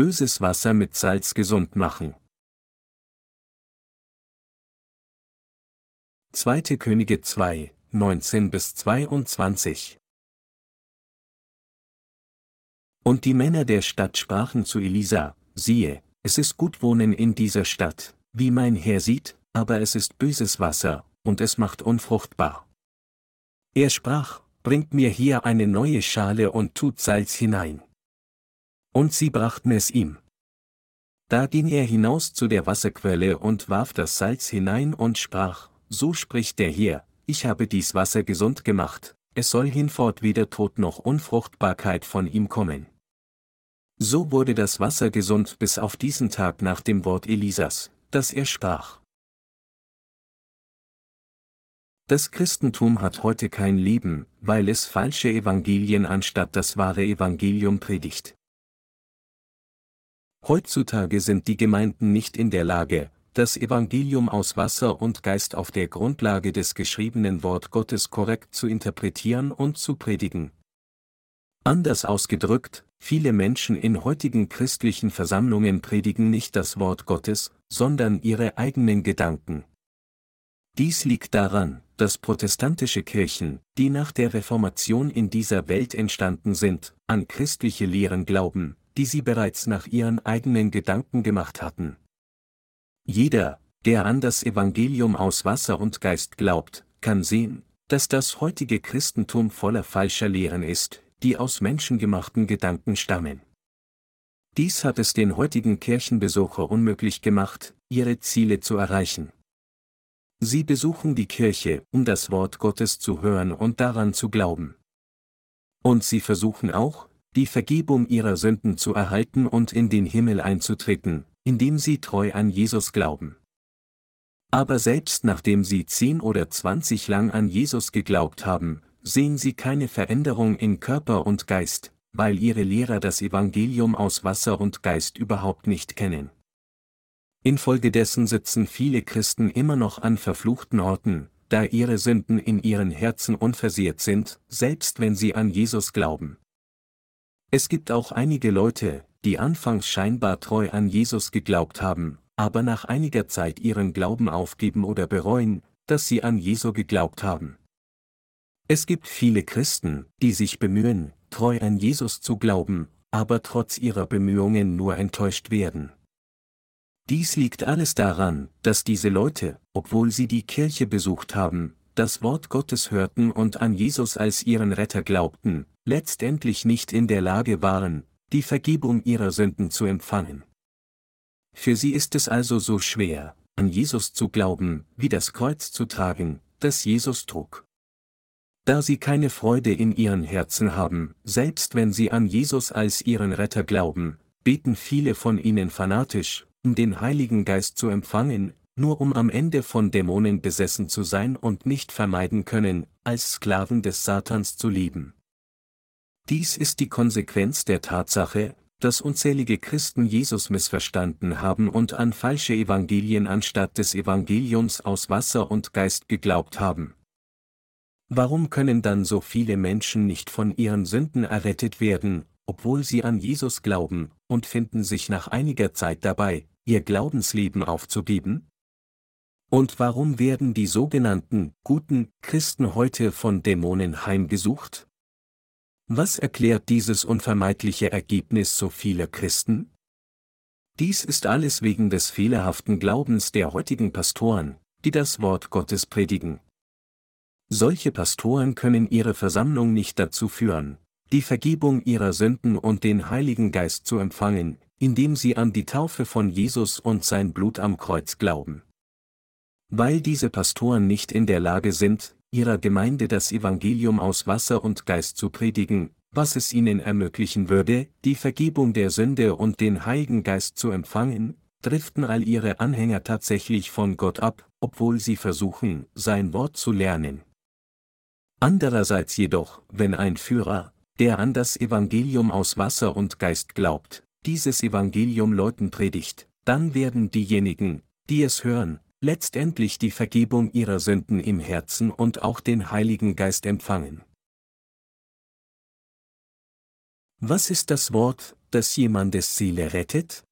böses Wasser mit Salz gesund machen. 2. Könige 2, 19 bis 22 Und die Männer der Stadt sprachen zu Elisa, siehe, es ist gut wohnen in dieser Stadt, wie mein Herr sieht, aber es ist böses Wasser, und es macht unfruchtbar. Er sprach, bringt mir hier eine neue Schale und tut Salz hinein. Und sie brachten es ihm. Da ging er hinaus zu der Wasserquelle und warf das Salz hinein und sprach, so spricht der Herr, ich habe dies Wasser gesund gemacht, es soll hinfort weder Tod noch Unfruchtbarkeit von ihm kommen. So wurde das Wasser gesund bis auf diesen Tag nach dem Wort Elisas, das er sprach. Das Christentum hat heute kein Leben, weil es falsche Evangelien anstatt das wahre Evangelium predigt. Heutzutage sind die Gemeinden nicht in der Lage, das Evangelium aus Wasser und Geist auf der Grundlage des geschriebenen Wort Gottes korrekt zu interpretieren und zu predigen. Anders ausgedrückt, viele Menschen in heutigen christlichen Versammlungen predigen nicht das Wort Gottes, sondern ihre eigenen Gedanken. Dies liegt daran, dass protestantische Kirchen, die nach der Reformation in dieser Welt entstanden sind, an christliche Lehren glauben, die sie bereits nach ihren eigenen Gedanken gemacht hatten. Jeder, der an das Evangelium aus Wasser und Geist glaubt, kann sehen, dass das heutige Christentum voller falscher Lehren ist, die aus menschengemachten Gedanken stammen. Dies hat es den heutigen Kirchenbesucher unmöglich gemacht, ihre Ziele zu erreichen. Sie besuchen die Kirche, um das Wort Gottes zu hören und daran zu glauben. Und sie versuchen auch, die Vergebung ihrer Sünden zu erhalten und in den Himmel einzutreten, indem sie treu an Jesus glauben. Aber selbst nachdem sie zehn oder zwanzig lang an Jesus geglaubt haben, sehen sie keine Veränderung in Körper und Geist, weil ihre Lehrer das Evangelium aus Wasser und Geist überhaupt nicht kennen. Infolgedessen sitzen viele Christen immer noch an verfluchten Orten, da ihre Sünden in ihren Herzen unversehrt sind, selbst wenn sie an Jesus glauben. Es gibt auch einige Leute, die anfangs scheinbar treu an Jesus geglaubt haben, aber nach einiger Zeit ihren Glauben aufgeben oder bereuen, dass sie an Jesu geglaubt haben. Es gibt viele Christen, die sich bemühen, treu an Jesus zu glauben, aber trotz ihrer Bemühungen nur enttäuscht werden. Dies liegt alles daran, dass diese Leute, obwohl sie die Kirche besucht haben, das Wort Gottes hörten und an Jesus als ihren Retter glaubten, letztendlich nicht in der Lage waren, die Vergebung ihrer Sünden zu empfangen. Für sie ist es also so schwer, an Jesus zu glauben, wie das Kreuz zu tragen, das Jesus trug. Da sie keine Freude in ihren Herzen haben, selbst wenn sie an Jesus als ihren Retter glauben, beten viele von ihnen fanatisch, um den Heiligen Geist zu empfangen, nur um am Ende von Dämonen besessen zu sein und nicht vermeiden können, als Sklaven des Satans zu leben. Dies ist die Konsequenz der Tatsache, dass unzählige Christen Jesus missverstanden haben und an falsche Evangelien anstatt des Evangeliums aus Wasser und Geist geglaubt haben. Warum können dann so viele Menschen nicht von ihren Sünden errettet werden, obwohl sie an Jesus glauben, und finden sich nach einiger Zeit dabei, ihr Glaubensleben aufzugeben? Und warum werden die sogenannten guten Christen heute von Dämonen heimgesucht? Was erklärt dieses unvermeidliche Ergebnis so vieler Christen? Dies ist alles wegen des fehlerhaften Glaubens der heutigen Pastoren, die das Wort Gottes predigen. Solche Pastoren können ihre Versammlung nicht dazu führen, die Vergebung ihrer Sünden und den Heiligen Geist zu empfangen, indem sie an die Taufe von Jesus und sein Blut am Kreuz glauben. Weil diese Pastoren nicht in der Lage sind, ihrer Gemeinde das Evangelium aus Wasser und Geist zu predigen, was es ihnen ermöglichen würde, die Vergebung der Sünde und den Heiligen Geist zu empfangen, driften all ihre Anhänger tatsächlich von Gott ab, obwohl sie versuchen, sein Wort zu lernen. Andererseits jedoch, wenn ein Führer, der an das Evangelium aus Wasser und Geist glaubt, dieses Evangelium Leuten predigt, dann werden diejenigen, die es hören, letztendlich die Vergebung ihrer Sünden im Herzen und auch den Heiligen Geist empfangen. Was ist das Wort, das jemandes Seele rettet?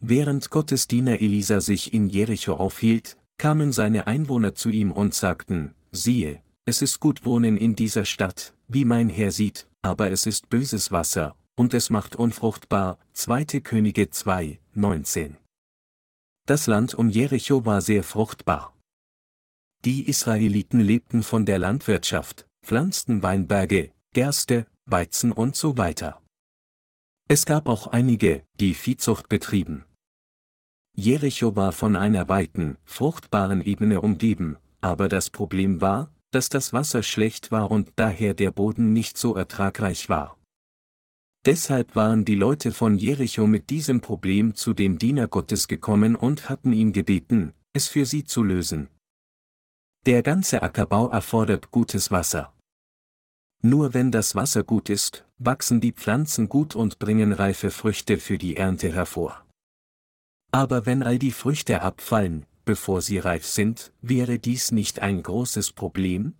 Während Gottes Diener Elisa sich in Jericho aufhielt, kamen seine Einwohner zu ihm und sagten, siehe, es ist gut wohnen in dieser Stadt, wie mein Herr sieht, aber es ist böses Wasser, und es macht unfruchtbar. 2. Könige 2, 19. Das Land um Jericho war sehr fruchtbar. Die Israeliten lebten von der Landwirtschaft, pflanzten Weinberge, Gerste, Weizen und so weiter. Es gab auch einige, die Viehzucht betrieben. Jericho war von einer weiten, fruchtbaren Ebene umgeben, aber das Problem war, dass das Wasser schlecht war und daher der Boden nicht so ertragreich war. Deshalb waren die Leute von Jericho mit diesem Problem zu dem Diener Gottes gekommen und hatten ihn gebeten, es für sie zu lösen. Der ganze Ackerbau erfordert gutes Wasser. Nur wenn das Wasser gut ist, wachsen die Pflanzen gut und bringen reife Früchte für die Ernte hervor. Aber wenn all die Früchte abfallen, bevor sie reif sind, wäre dies nicht ein großes Problem?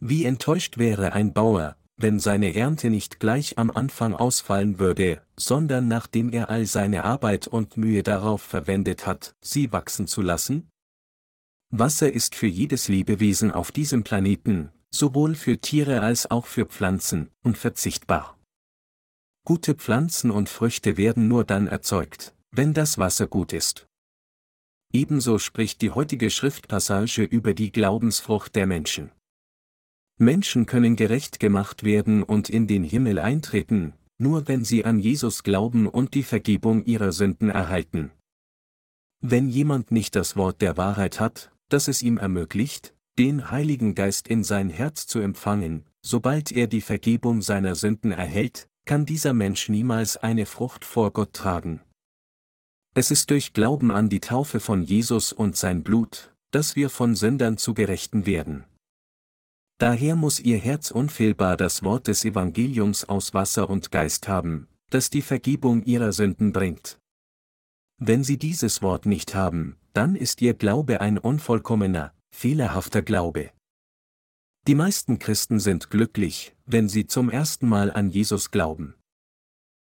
Wie enttäuscht wäre ein Bauer, wenn seine Ernte nicht gleich am Anfang ausfallen würde, sondern nachdem er all seine Arbeit und Mühe darauf verwendet hat, sie wachsen zu lassen? Wasser ist für jedes Lebewesen auf diesem Planeten, sowohl für Tiere als auch für Pflanzen, unverzichtbar. Gute Pflanzen und Früchte werden nur dann erzeugt, wenn das Wasser gut ist. Ebenso spricht die heutige Schriftpassage über die Glaubensfrucht der Menschen. Menschen können gerecht gemacht werden und in den Himmel eintreten, nur wenn sie an Jesus glauben und die Vergebung ihrer Sünden erhalten. Wenn jemand nicht das Wort der Wahrheit hat, das es ihm ermöglicht, den Heiligen Geist in sein Herz zu empfangen, sobald er die Vergebung seiner Sünden erhält, kann dieser Mensch niemals eine Frucht vor Gott tragen. Es ist durch Glauben an die Taufe von Jesus und sein Blut, dass wir von Sündern zu Gerechten werden. Daher muss ihr Herz unfehlbar das Wort des Evangeliums aus Wasser und Geist haben, das die Vergebung ihrer Sünden bringt. Wenn sie dieses Wort nicht haben, dann ist ihr Glaube ein unvollkommener, fehlerhafter Glaube. Die meisten Christen sind glücklich, wenn sie zum ersten Mal an Jesus glauben.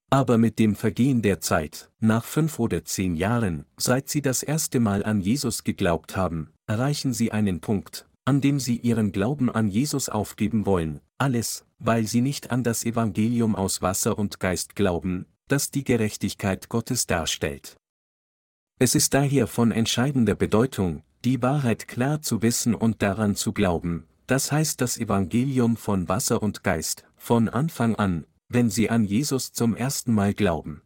Aber mit dem Vergehen der Zeit, nach fünf oder zehn Jahren, seit sie das erste Mal an Jesus geglaubt haben, erreichen sie einen Punkt, an dem sie ihren Glauben an Jesus aufgeben wollen, alles, weil sie nicht an das Evangelium aus Wasser und Geist glauben, das die Gerechtigkeit Gottes darstellt. Es ist daher von entscheidender Bedeutung, die Wahrheit klar zu wissen und daran zu glauben, das heißt das Evangelium von Wasser und Geist, von Anfang an, wenn sie an Jesus zum ersten Mal glauben.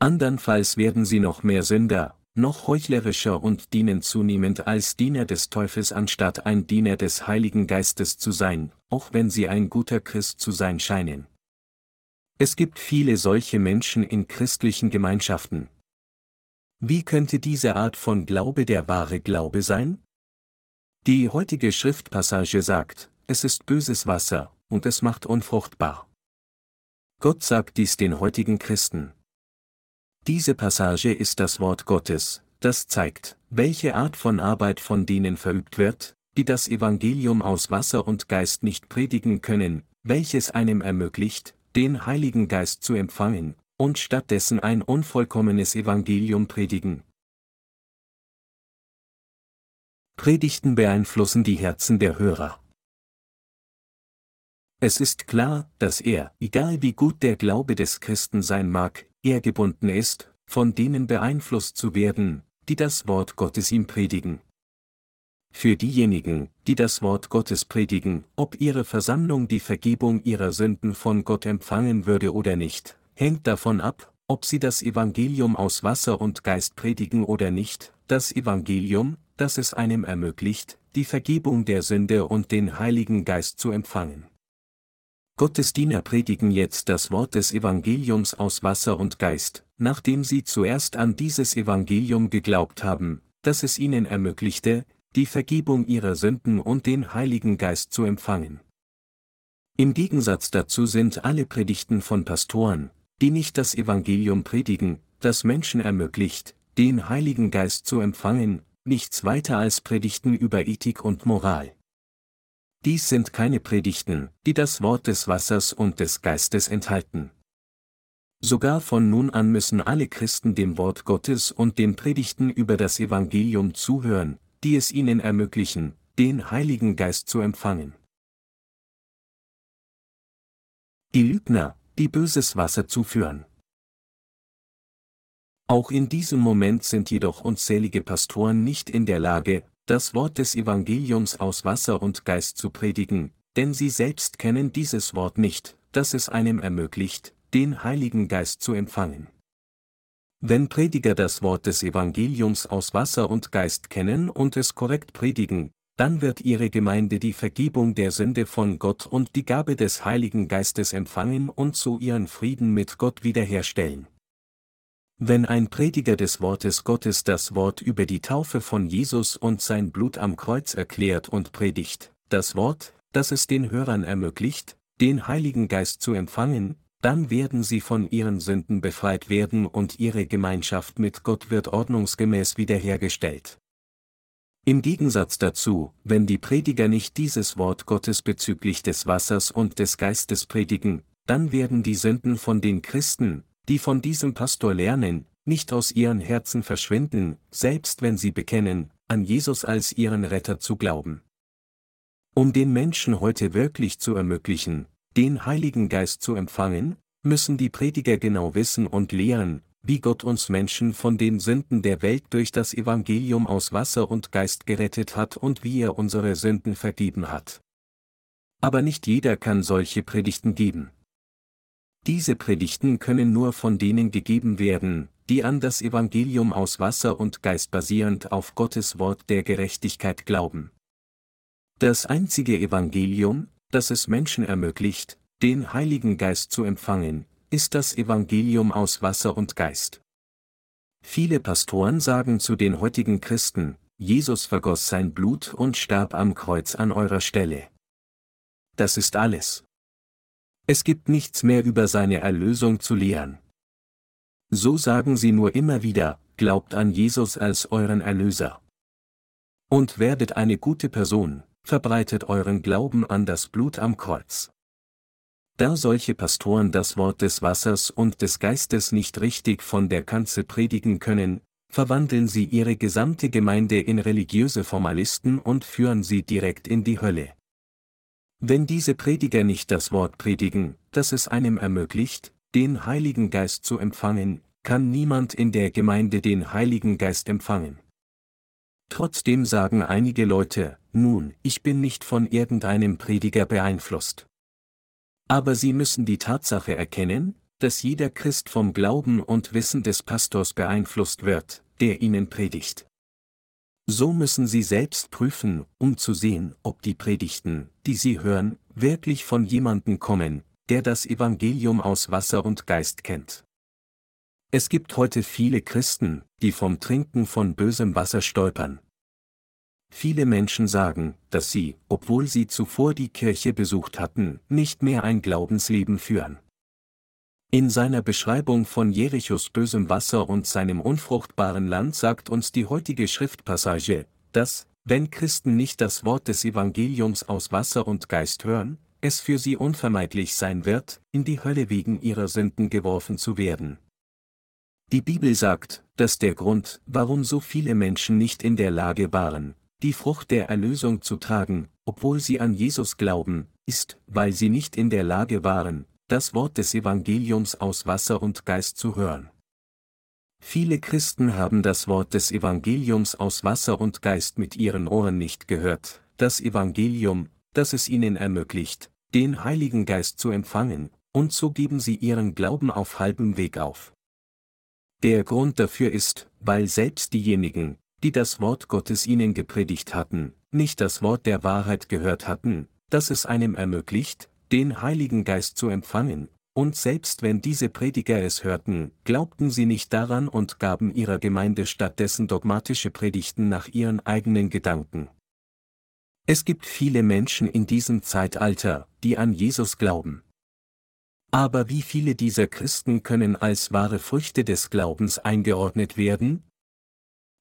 Andernfalls werden sie noch mehr Sünder, noch heuchlerischer und dienen zunehmend als Diener des Teufels anstatt ein Diener des Heiligen Geistes zu sein, auch wenn sie ein guter Christ zu sein scheinen. Es gibt viele solche Menschen in christlichen Gemeinschaften. Wie könnte diese Art von Glaube der wahre Glaube sein? Die heutige Schriftpassage sagt, es ist böses Wasser, und es macht unfruchtbar. Gott sagt dies den heutigen Christen. Diese Passage ist das Wort Gottes, das zeigt, welche Art von Arbeit von denen verübt wird, die das Evangelium aus Wasser und Geist nicht predigen können, welches einem ermöglicht, den Heiligen Geist zu empfangen, und stattdessen ein unvollkommenes Evangelium predigen. Predigten beeinflussen die Herzen der Hörer. Es ist klar, dass er, egal wie gut der Glaube des Christen sein mag, er gebunden ist, von denen beeinflusst zu werden, die das Wort Gottes ihm predigen. Für diejenigen, die das Wort Gottes predigen, ob ihre Versammlung die Vergebung ihrer Sünden von Gott empfangen würde oder nicht, hängt davon ab, ob sie das Evangelium aus Wasser und Geist predigen oder nicht, das Evangelium, das es einem ermöglicht, die Vergebung der Sünde und den Heiligen Geist zu empfangen. Gottes Diener predigen jetzt das Wort des Evangeliums aus Wasser und Geist, nachdem sie zuerst an dieses Evangelium geglaubt haben, das es ihnen ermöglichte, die Vergebung ihrer Sünden und den Heiligen Geist zu empfangen. Im Gegensatz dazu sind alle Predigten von Pastoren, die nicht das Evangelium predigen, das Menschen ermöglicht, den Heiligen Geist zu empfangen, nichts weiter als Predigten über Ethik und Moral. Dies sind keine Predigten, die das Wort des Wassers und des Geistes enthalten. Sogar von nun an müssen alle Christen dem Wort Gottes und den Predigten über das Evangelium zuhören, die es ihnen ermöglichen, den Heiligen Geist zu empfangen. Die Lügner, die böses Wasser zuführen. Auch in diesem Moment sind jedoch unzählige Pastoren nicht in der Lage, das Wort des Evangeliums aus Wasser und Geist zu predigen, denn sie selbst kennen dieses Wort nicht, das es einem ermöglicht, den Heiligen Geist zu empfangen. Wenn Prediger das Wort des Evangeliums aus Wasser und Geist kennen und es korrekt predigen, dann wird ihre Gemeinde die Vergebung der Sünde von Gott und die Gabe des Heiligen Geistes empfangen und so ihren Frieden mit Gott wiederherstellen. Wenn ein Prediger des Wortes Gottes das Wort über die Taufe von Jesus und sein Blut am Kreuz erklärt und predigt, das Wort, das es den Hörern ermöglicht, den Heiligen Geist zu empfangen, dann werden sie von ihren Sünden befreit werden und ihre Gemeinschaft mit Gott wird ordnungsgemäß wiederhergestellt. Im Gegensatz dazu, wenn die Prediger nicht dieses Wort Gottes bezüglich des Wassers und des Geistes predigen, dann werden die Sünden von den Christen, die von diesem Pastor lernen, nicht aus ihren Herzen verschwinden, selbst wenn sie bekennen, an Jesus als ihren Retter zu glauben. Um den Menschen heute wirklich zu ermöglichen, den Heiligen Geist zu empfangen, müssen die Prediger genau wissen und lehren, wie Gott uns Menschen von den Sünden der Welt durch das Evangelium aus Wasser und Geist gerettet hat und wie er unsere Sünden vergeben hat. Aber nicht jeder kann solche Predigten geben. Diese Predigten können nur von denen gegeben werden, die an das Evangelium aus Wasser und Geist basierend auf Gottes Wort der Gerechtigkeit glauben. Das einzige Evangelium, das es Menschen ermöglicht, den Heiligen Geist zu empfangen, ist das Evangelium aus Wasser und Geist. Viele Pastoren sagen zu den heutigen Christen, Jesus vergoss sein Blut und starb am Kreuz an eurer Stelle. Das ist alles. Es gibt nichts mehr über seine Erlösung zu lehren. So sagen sie nur immer wieder, glaubt an Jesus als euren Erlöser. Und werdet eine gute Person, verbreitet euren Glauben an das Blut am Kreuz. Da solche Pastoren das Wort des Wassers und des Geistes nicht richtig von der Kanzel predigen können, verwandeln sie ihre gesamte Gemeinde in religiöse Formalisten und führen sie direkt in die Hölle. Wenn diese Prediger nicht das Wort predigen, das es einem ermöglicht, den Heiligen Geist zu empfangen, kann niemand in der Gemeinde den Heiligen Geist empfangen. Trotzdem sagen einige Leute, nun, ich bin nicht von irgendeinem Prediger beeinflusst. Aber sie müssen die Tatsache erkennen, dass jeder Christ vom Glauben und Wissen des Pastors beeinflusst wird, der ihnen predigt. So müssen Sie selbst prüfen, um zu sehen, ob die Predigten, die Sie hören, wirklich von jemandem kommen, der das Evangelium aus Wasser und Geist kennt. Es gibt heute viele Christen, die vom Trinken von bösem Wasser stolpern. Viele Menschen sagen, dass sie, obwohl sie zuvor die Kirche besucht hatten, nicht mehr ein Glaubensleben führen. In seiner Beschreibung von Jerichos bösem Wasser und seinem unfruchtbaren Land sagt uns die heutige Schriftpassage, dass, wenn Christen nicht das Wort des Evangeliums aus Wasser und Geist hören, es für sie unvermeidlich sein wird, in die Hölle wegen ihrer Sünden geworfen zu werden. Die Bibel sagt, dass der Grund, warum so viele Menschen nicht in der Lage waren, die Frucht der Erlösung zu tragen, obwohl sie an Jesus glauben, ist, weil sie nicht in der Lage waren, das Wort des Evangeliums aus Wasser und Geist zu hören. Viele Christen haben das Wort des Evangeliums aus Wasser und Geist mit ihren Ohren nicht gehört, das Evangelium, das es ihnen ermöglicht, den Heiligen Geist zu empfangen, und so geben sie ihren Glauben auf halbem Weg auf. Der Grund dafür ist, weil selbst diejenigen, die das Wort Gottes ihnen gepredigt hatten, nicht das Wort der Wahrheit gehört hatten, das es einem ermöglicht, den Heiligen Geist zu empfangen, und selbst wenn diese Prediger es hörten, glaubten sie nicht daran und gaben ihrer Gemeinde stattdessen dogmatische Predigten nach ihren eigenen Gedanken. Es gibt viele Menschen in diesem Zeitalter, die an Jesus glauben. Aber wie viele dieser Christen können als wahre Früchte des Glaubens eingeordnet werden?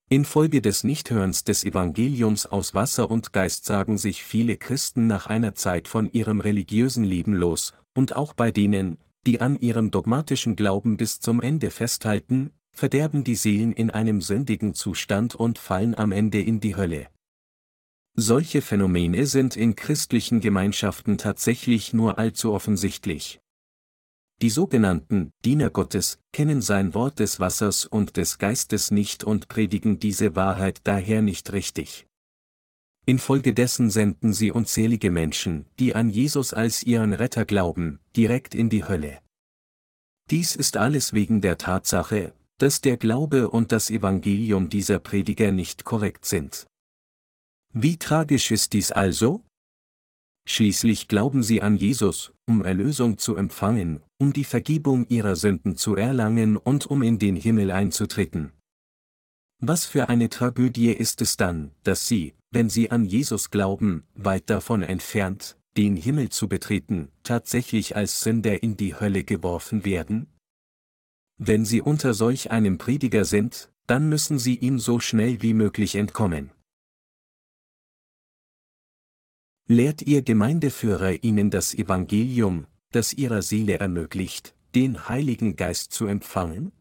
Infolge des Nichthörens des Evangeliums aus Wasser und Geist sagen sich viele Christen nach einer Zeit von ihrem religiösen Leben los, und auch bei denen, die an ihrem dogmatischen Glauben bis zum Ende festhalten, verderben die Seelen in einem sündigen Zustand und fallen am Ende in die Hölle. Solche Phänomene sind in christlichen Gemeinschaften tatsächlich nur allzu offensichtlich. Die sogenannten Diener Gottes kennen sein Wort des Wassers und des Geistes nicht und predigen diese Wahrheit daher nicht richtig. Infolgedessen senden sie unzählige Menschen, die an Jesus als ihren Retter glauben, direkt in die Hölle. Dies ist alles wegen der Tatsache, dass der Glaube und das Evangelium dieser Prediger nicht korrekt sind. Wie tragisch ist dies also? Schließlich glauben sie an Jesus, um Erlösung zu empfangen, um die Vergebung ihrer Sünden zu erlangen und um in den Himmel einzutreten. Was für eine Tragödie ist es dann, dass sie, wenn sie an Jesus glauben, weit davon entfernt, den Himmel zu betreten, tatsächlich als Sünder in die Hölle geworfen werden? Wenn sie unter solch einem Prediger sind, dann müssen sie ihm so schnell wie möglich entkommen. Lehrt ihr Gemeindeführer ihnen das Evangelium, das ihrer Seele ermöglicht, den Heiligen Geist zu empfangen?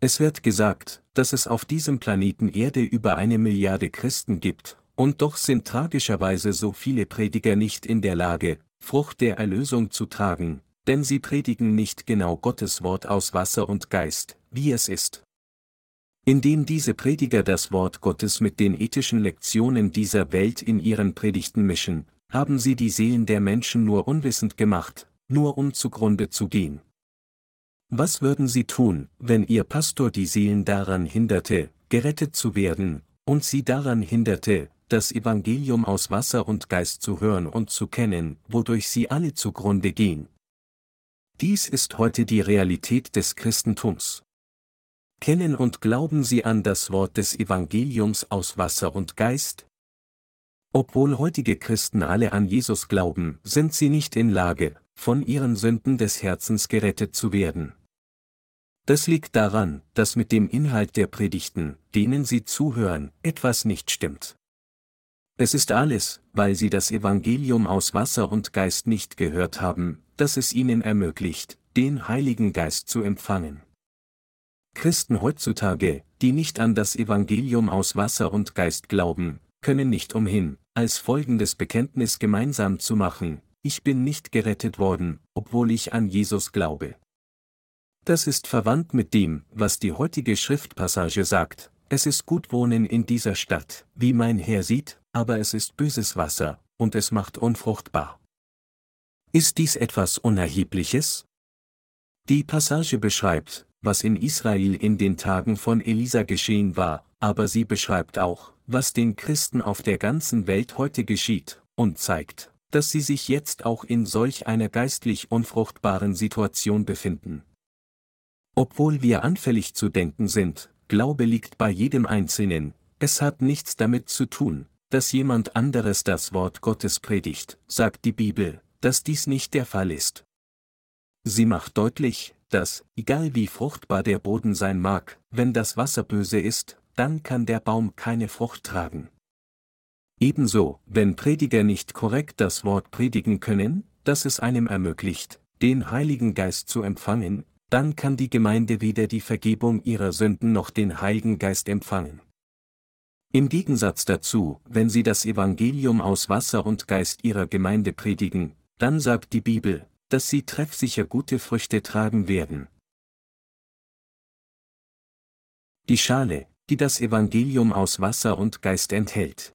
Es wird gesagt, dass es auf diesem Planeten Erde über eine Milliarde Christen gibt, und doch sind tragischerweise so viele Prediger nicht in der Lage, Frucht der Erlösung zu tragen, denn sie predigen nicht genau Gottes Wort aus Wasser und Geist, wie es ist. Indem diese Prediger das Wort Gottes mit den ethischen Lektionen dieser Welt in ihren Predigten mischen, haben sie die Seelen der Menschen nur unwissend gemacht, nur um zugrunde zu gehen. Was würden sie tun, wenn ihr Pastor die Seelen daran hinderte, gerettet zu werden, und sie daran hinderte, das Evangelium aus Wasser und Geist zu hören und zu kennen, wodurch sie alle zugrunde gehen? Dies ist heute die Realität des Christentums kennen und glauben sie an das Wort des Evangeliums aus Wasser und Geist? Obwohl heutige Christen alle an Jesus glauben, sind sie nicht in Lage, von ihren Sünden des Herzens gerettet zu werden. Das liegt daran, dass mit dem Inhalt der Predigten, denen sie zuhören, etwas nicht stimmt. Es ist alles, weil sie das Evangelium aus Wasser und Geist nicht gehört haben, das es ihnen ermöglicht, den Heiligen Geist zu empfangen. Christen heutzutage, die nicht an das Evangelium aus Wasser und Geist glauben, können nicht umhin, als folgendes Bekenntnis gemeinsam zu machen, ich bin nicht gerettet worden, obwohl ich an Jesus glaube. Das ist verwandt mit dem, was die heutige Schriftpassage sagt, es ist gut wohnen in dieser Stadt, wie mein Herr sieht, aber es ist böses Wasser, und es macht unfruchtbar. Ist dies etwas Unerhebliches? Die Passage beschreibt, was in Israel in den Tagen von Elisa geschehen war, aber sie beschreibt auch, was den Christen auf der ganzen Welt heute geschieht, und zeigt, dass sie sich jetzt auch in solch einer geistlich unfruchtbaren Situation befinden. Obwohl wir anfällig zu denken sind, Glaube liegt bei jedem Einzelnen, es hat nichts damit zu tun, dass jemand anderes das Wort Gottes predigt, sagt die Bibel, dass dies nicht der Fall ist. Sie macht deutlich, dass, egal wie fruchtbar der Boden sein mag, wenn das Wasser böse ist, dann kann der Baum keine Frucht tragen. Ebenso, wenn Prediger nicht korrekt das Wort predigen können, das es einem ermöglicht, den Heiligen Geist zu empfangen, dann kann die Gemeinde weder die Vergebung ihrer Sünden noch den Heiligen Geist empfangen. Im Gegensatz dazu, wenn sie das Evangelium aus Wasser und Geist ihrer Gemeinde predigen, dann sagt die Bibel, dass sie treffsicher gute Früchte tragen werden. Die Schale, die das Evangelium aus Wasser und Geist enthält.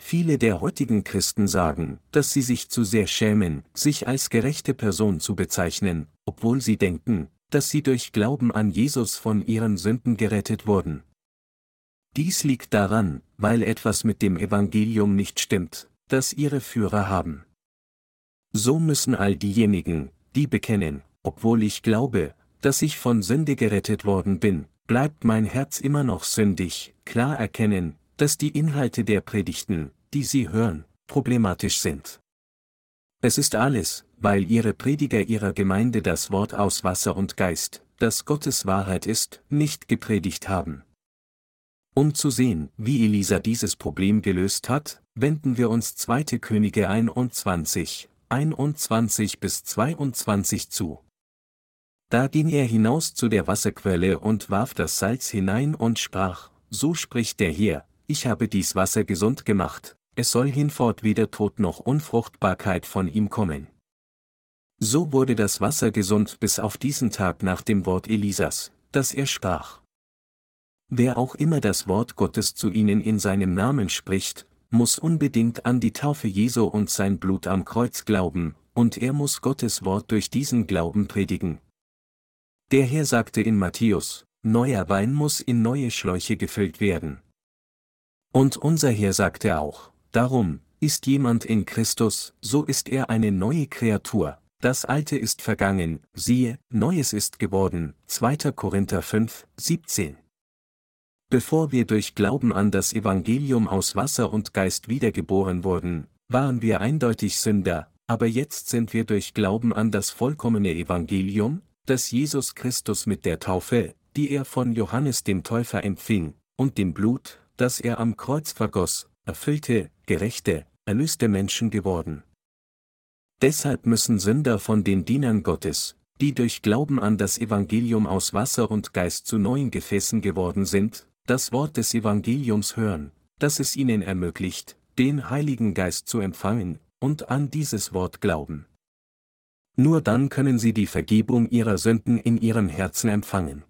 Viele der heutigen Christen sagen, dass sie sich zu sehr schämen, sich als gerechte Person zu bezeichnen, obwohl sie denken, dass sie durch Glauben an Jesus von ihren Sünden gerettet wurden. Dies liegt daran, weil etwas mit dem Evangelium nicht stimmt, das ihre Führer haben. So müssen all diejenigen, die bekennen, obwohl ich glaube, dass ich von Sünde gerettet worden bin, bleibt mein Herz immer noch sündig, klar erkennen, dass die Inhalte der Predigten, die sie hören, problematisch sind. Es ist alles, weil ihre Prediger ihrer Gemeinde das Wort aus Wasser und Geist, das Gottes Wahrheit ist, nicht gepredigt haben. Um zu sehen, wie Elisa dieses Problem gelöst hat, wenden wir uns 2. Könige 21, 21 bis 22 zu. Da ging er hinaus zu der Wasserquelle und warf das Salz hinein und sprach, so spricht der Herr, ich habe dies Wasser gesund gemacht, es soll hinfort weder Tod noch Unfruchtbarkeit von ihm kommen. So wurde das Wasser gesund bis auf diesen Tag nach dem Wort Elisas, das er sprach. Wer auch immer das Wort Gottes zu ihnen in seinem Namen spricht, muss unbedingt an die Taufe Jesu und sein Blut am Kreuz glauben, und er muss Gottes Wort durch diesen Glauben predigen. Der Herr sagte in Matthäus, neuer Wein muss in neue Schläuche gefüllt werden. Und unser Herr sagte auch, darum, ist jemand in Christus, so ist er eine neue Kreatur, das Alte ist vergangen, siehe, Neues ist geworden, 2. Korinther 5, 17. Bevor wir durch Glauben an das Evangelium aus Wasser und Geist wiedergeboren wurden, waren wir eindeutig Sünder, aber jetzt sind wir durch Glauben an das vollkommene Evangelium, das Jesus Christus mit der Taufe, die er von Johannes dem Täufer empfing, und dem Blut, das er am Kreuz vergoss, erfüllte, gerechte, erlöste Menschen geworden. Deshalb müssen Sünder von den Dienern Gottes, die durch Glauben an das Evangelium aus Wasser und Geist zu neuen Gefäßen geworden sind, das Wort des Evangeliums hören, das es ihnen ermöglicht, den Heiligen Geist zu empfangen, und an dieses Wort glauben. Nur dann können sie die Vergebung ihrer Sünden in ihrem Herzen empfangen.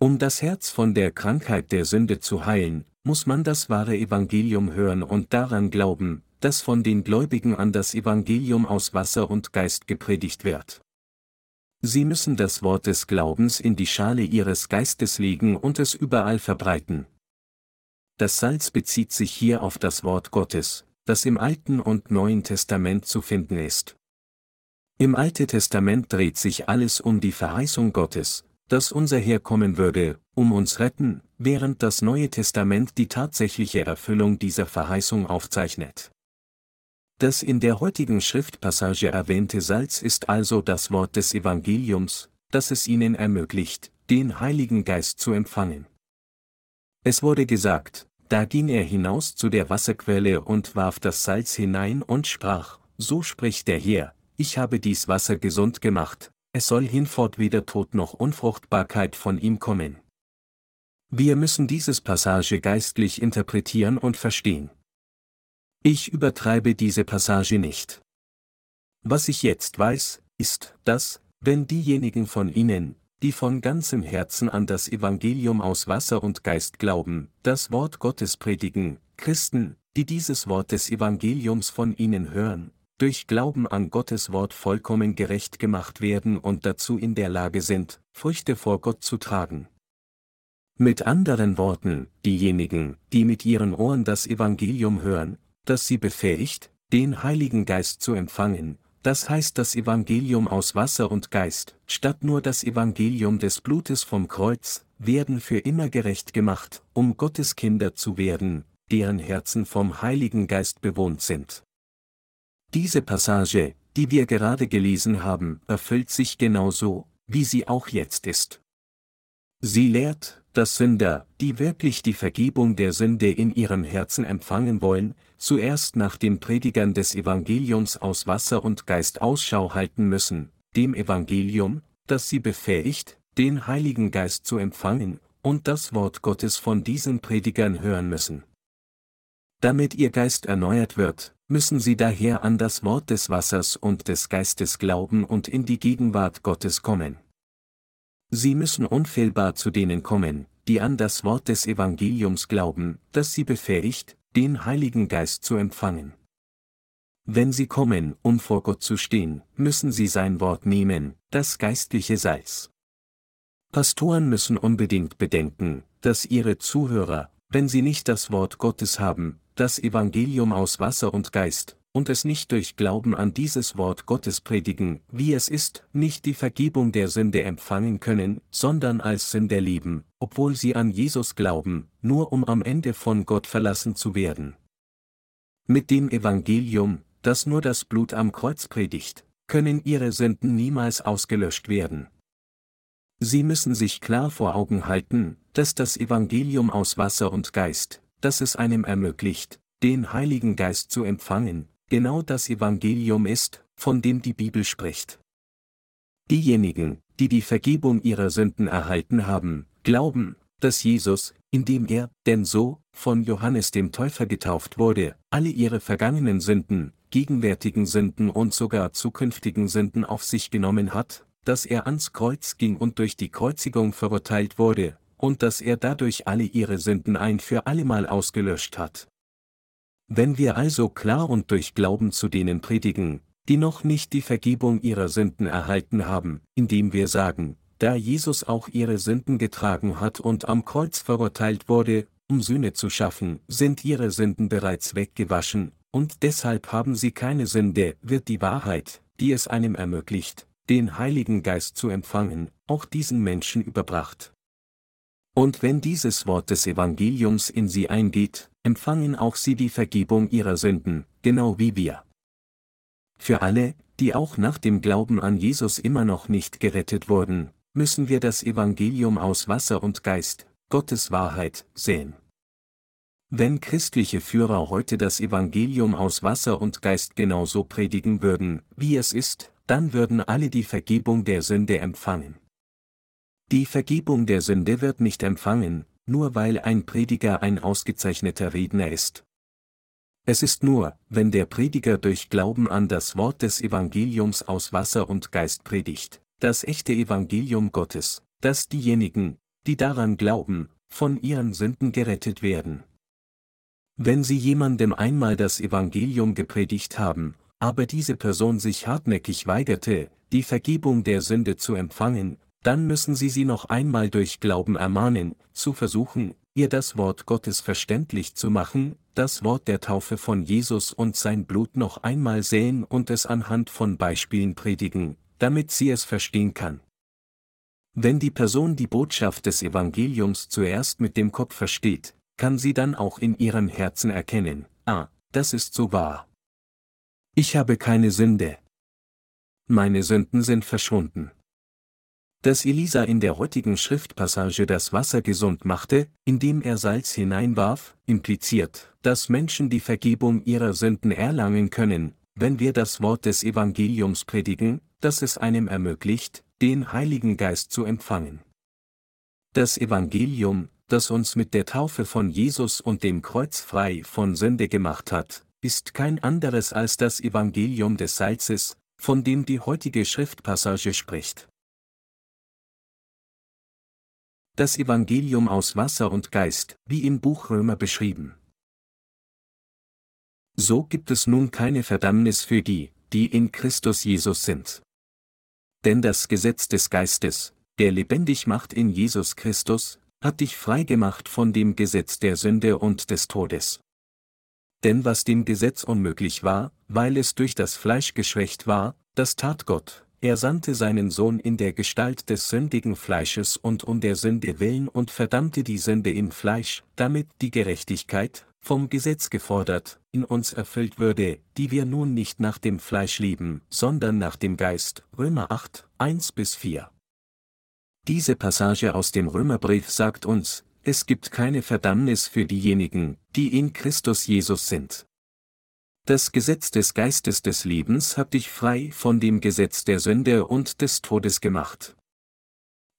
Um das Herz von der Krankheit der Sünde zu heilen, muss man das wahre Evangelium hören und daran glauben, dass von den Gläubigen an das Evangelium aus Wasser und Geist gepredigt wird. Sie müssen das Wort des Glaubens in die Schale ihres Geistes legen und es überall verbreiten. Das Salz bezieht sich hier auf das Wort Gottes, das im Alten und Neuen Testament zu finden ist. Im Alten Testament dreht sich alles um die Verheißung Gottes, dass unser Herr kommen würde, um uns retten, während das Neue Testament die tatsächliche Erfüllung dieser Verheißung aufzeichnet. Das in der heutigen Schriftpassage erwähnte Salz ist also das Wort des Evangeliums, das es ihnen ermöglicht, den Heiligen Geist zu empfangen. Es wurde gesagt, da ging er hinaus zu der Wasserquelle und warf das Salz hinein und sprach, so spricht der Herr, ich habe dies Wasser gesund gemacht, es soll hinfort weder Tod noch Unfruchtbarkeit von ihm kommen. Wir müssen dieses Passage geistlich interpretieren und verstehen. Ich übertreibe diese Passage nicht. Was ich jetzt weiß, ist, dass, wenn diejenigen von Ihnen, die von ganzem Herzen an das Evangelium aus Wasser und Geist glauben, das Wort Gottes predigen, Christen, die dieses Wort des Evangeliums von Ihnen hören, durch Glauben an Gottes Wort vollkommen gerecht gemacht werden und dazu in der Lage sind, Früchte vor Gott zu tragen. Mit anderen Worten, diejenigen, die mit ihren Ohren das Evangelium hören, das sie befähigt, den Heiligen Geist zu empfangen, das heißt das Evangelium aus Wasser und Geist, statt nur das Evangelium des Blutes vom Kreuz, werden für immer gerecht gemacht, um Gottes Kinder zu werden, deren Herzen vom Heiligen Geist bewohnt sind. Diese Passage, die wir gerade gelesen haben, erfüllt sich genauso, wie sie auch jetzt ist. Sie lehrt, dass Sünder, die wirklich die Vergebung der Sünde in ihrem Herzen empfangen wollen, zuerst nach den Predigern des Evangeliums aus Wasser und Geist Ausschau halten müssen, dem Evangelium, das sie befähigt, den Heiligen Geist zu empfangen, und das Wort Gottes von diesen Predigern hören müssen. Damit ihr Geist erneuert wird, müssen sie daher an das Wort des Wassers und des Geistes glauben und in die Gegenwart Gottes kommen. Sie müssen unfehlbar zu denen kommen, die an das Wort des Evangeliums glauben, das sie befähigt, den Heiligen Geist zu empfangen. Wenn sie kommen, um vor Gott zu stehen, müssen sie sein Wort nehmen, das geistliche Salz. Pastoren müssen unbedingt bedenken, dass ihre Zuhörer, wenn sie nicht das Wort Gottes haben, das Evangelium aus Wasser und Geist, und es nicht durch Glauben an dieses Wort Gottes predigen, wie es ist, nicht die Vergebung der Sünde empfangen können, sondern als Sünder leben, obwohl sie an Jesus glauben, nur um am Ende von Gott verlassen zu werden. Mit dem Evangelium, das nur das Blut am Kreuz predigt, können ihre Sünden niemals ausgelöscht werden. Sie müssen sich klar vor Augen halten, dass das Evangelium aus Wasser und Geist, das es einem ermöglicht, den Heiligen Geist zu empfangen, genau das Evangelium ist, von dem die Bibel spricht. Diejenigen, die die Vergebung ihrer Sünden erhalten haben, glauben, dass Jesus, indem er, denn so, von Johannes dem Täufer getauft wurde, alle ihre vergangenen Sünden, gegenwärtigen Sünden und sogar zukünftigen Sünden auf sich genommen hat, dass er ans Kreuz ging und durch die Kreuzigung verurteilt wurde, und dass er dadurch alle ihre Sünden ein für allemal ausgelöscht hat. Wenn wir also klar und durch Glauben zu denen predigen, die noch nicht die Vergebung ihrer Sünden erhalten haben, indem wir sagen, da Jesus auch ihre Sünden getragen hat und am Kreuz verurteilt wurde, um Sühne zu schaffen, sind ihre Sünden bereits weggewaschen, und deshalb haben sie keine Sünde, wird die Wahrheit, die es einem ermöglicht, den Heiligen Geist zu empfangen, auch diesen Menschen überbracht. Und wenn dieses Wort des Evangeliums in sie eingeht, empfangen auch sie die Vergebung ihrer Sünden, genau wie wir. Für alle, die auch nach dem Glauben an Jesus immer noch nicht gerettet wurden, müssen wir das Evangelium aus Wasser und Geist, Gottes Wahrheit, sehen. Wenn christliche Führer heute das Evangelium aus Wasser und Geist genauso predigen würden, wie es ist, dann würden alle die Vergebung der Sünde empfangen. Die Vergebung der Sünde wird nicht empfangen, nur weil ein Prediger ein ausgezeichneter Redner ist. Es ist nur, wenn der Prediger durch Glauben an das Wort des Evangeliums aus Wasser und Geist predigt, das echte Evangelium Gottes, dass diejenigen, die daran glauben, von ihren Sünden gerettet werden. Wenn Sie jemandem einmal das Evangelium gepredigt haben, aber diese Person sich hartnäckig weigerte, die Vergebung der Sünde zu empfangen, dann müssen Sie sie noch einmal durch Glauben ermahnen, zu versuchen, ihr das Wort Gottes verständlich zu machen, das Wort der Taufe von Jesus und sein Blut noch einmal sehen und es anhand von Beispielen predigen, damit sie es verstehen kann. Wenn die Person die Botschaft des Evangeliums zuerst mit dem Kopf versteht, kann sie dann auch in ihrem Herzen erkennen, ah, das ist so wahr. Ich habe keine Sünde. Meine Sünden sind verschwunden. Dass Elisa in der heutigen Schriftpassage das Wasser gesund machte, indem er Salz hineinwarf, impliziert, dass Menschen die Vergebung ihrer Sünden erlangen können, wenn wir das Wort des Evangeliums predigen, das es einem ermöglicht, den Heiligen Geist zu empfangen. Das Evangelium, das uns mit der Taufe von Jesus und dem Kreuz frei von Sünde gemacht hat, ist kein anderes als das Evangelium des Salzes, von dem die heutige Schriftpassage spricht. Das Evangelium aus Wasser und Geist, wie im Buch Römer beschrieben. So gibt es nun keine Verdammnis für die, die in Christus Jesus sind. Denn das Gesetz des Geistes, der lebendig macht in Jesus Christus, hat dich frei gemacht von dem Gesetz der Sünde und des Todes. Denn was dem Gesetz unmöglich war, weil es durch das Fleisch geschwächt war, das tat Gott, er sandte seinen Sohn in der Gestalt des sündigen Fleisches und um der Sünde willen und verdammte die Sünde im Fleisch, damit die Gerechtigkeit, vom Gesetz gefordert, in uns erfüllt würde, die wir nun nicht nach dem Fleisch lieben, sondern nach dem Geist. Römer 8, 1 bis 4. Diese Passage aus dem Römerbrief sagt uns, es gibt keine Verdammnis für diejenigen, die in Christus Jesus sind. Das Gesetz des Geistes des Lebens hat dich frei von dem Gesetz der Sünde und des Todes gemacht.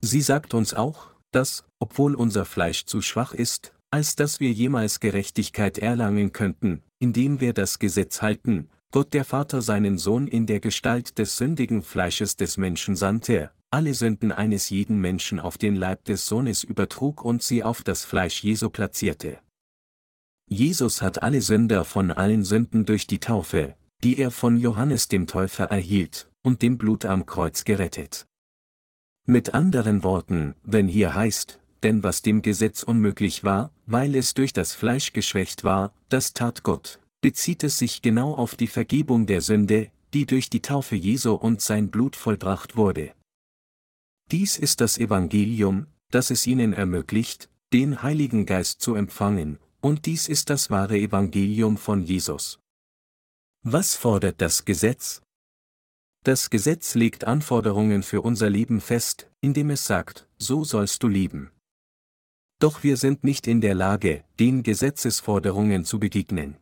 Sie sagt uns auch, dass, obwohl unser Fleisch zu schwach ist, als dass wir jemals Gerechtigkeit erlangen könnten, indem wir das Gesetz halten, Gott der Vater seinen Sohn in der Gestalt des sündigen Fleisches des Menschen sandte, alle Sünden eines jeden Menschen auf den Leib des Sohnes übertrug und sie auf das Fleisch Jesu platzierte. Jesus hat alle Sünder von allen Sünden durch die Taufe, die er von Johannes dem Täufer erhielt, und dem Blut am Kreuz gerettet. Mit anderen Worten, wenn hier heißt, denn was dem Gesetz unmöglich war, weil es durch das Fleisch geschwächt war, das tat Gott, bezieht es sich genau auf die Vergebung der Sünde, die durch die Taufe Jesu und sein Blut vollbracht wurde. Dies ist das Evangelium, das es ihnen ermöglicht, den Heiligen Geist zu empfangen, und dies ist das wahre Evangelium von Jesus. Was fordert das Gesetz? Das Gesetz legt Anforderungen für unser Leben fest, indem es sagt, so sollst du lieben. Doch wir sind nicht in der Lage, den Gesetzesforderungen zu begegnen.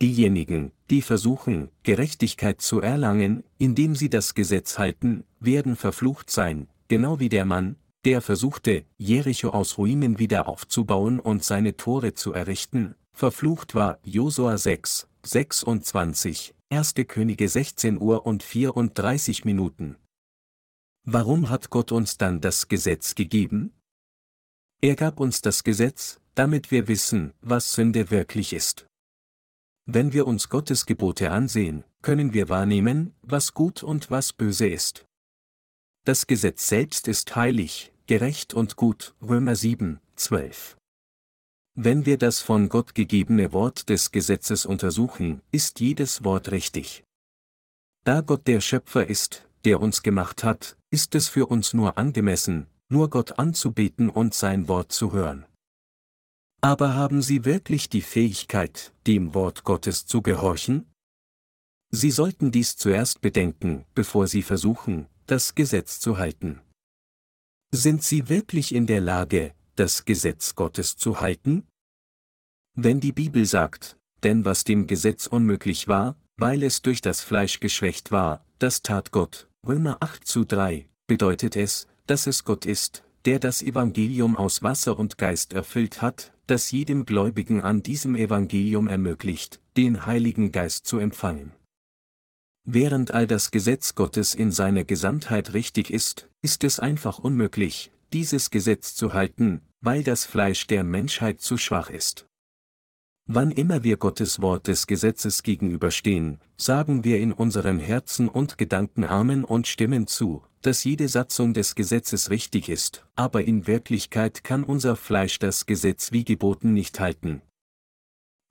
Diejenigen, die versuchen, Gerechtigkeit zu erlangen, indem sie das Gesetz halten, werden verflucht sein, genau wie der Mann, der versuchte, Jericho aus Ruinen wieder aufzubauen und seine Tore zu errichten, verflucht war, Josua 6, 26, 1. Könige 16 Uhr und 34 Minuten. Warum hat Gott uns dann das Gesetz gegeben? Er gab uns das Gesetz, damit wir wissen, was Sünde wirklich ist. Wenn wir uns Gottes Gebote ansehen, können wir wahrnehmen, was gut und was böse ist. Das Gesetz selbst ist heilig, gerecht und gut, Römer 7, 12. Wenn wir das von Gott gegebene Wort des Gesetzes untersuchen, ist jedes Wort richtig. Da Gott der Schöpfer ist, der uns gemacht hat, ist es für uns nur angemessen, nur Gott anzubeten und sein Wort zu hören. Aber haben Sie wirklich die Fähigkeit, dem Wort Gottes zu gehorchen? Sie sollten dies zuerst bedenken, bevor Sie versuchen, das Gesetz zu halten. Sind Sie wirklich in der Lage, das Gesetz Gottes zu halten? Wenn die Bibel sagt, denn was dem Gesetz unmöglich war, weil es durch das Fleisch geschwächt war, das tat Gott, Römer 8 zu 3, bedeutet es, dass es Gott ist, der das Evangelium aus Wasser und Geist erfüllt hat, das jedem Gläubigen an diesem Evangelium ermöglicht, den Heiligen Geist zu empfangen. Während all das Gesetz Gottes in seiner Gesamtheit richtig ist, ist es einfach unmöglich, dieses Gesetz zu halten, weil das Fleisch der Menschheit zu schwach ist. Wann immer wir Gottes Wort des Gesetzes gegenüberstehen, sagen wir in unseren Herzen und Gedanken Amen und stimmen zu, dass jede Satzung des Gesetzes richtig ist, aber in Wirklichkeit kann unser Fleisch das Gesetz wie geboten nicht halten.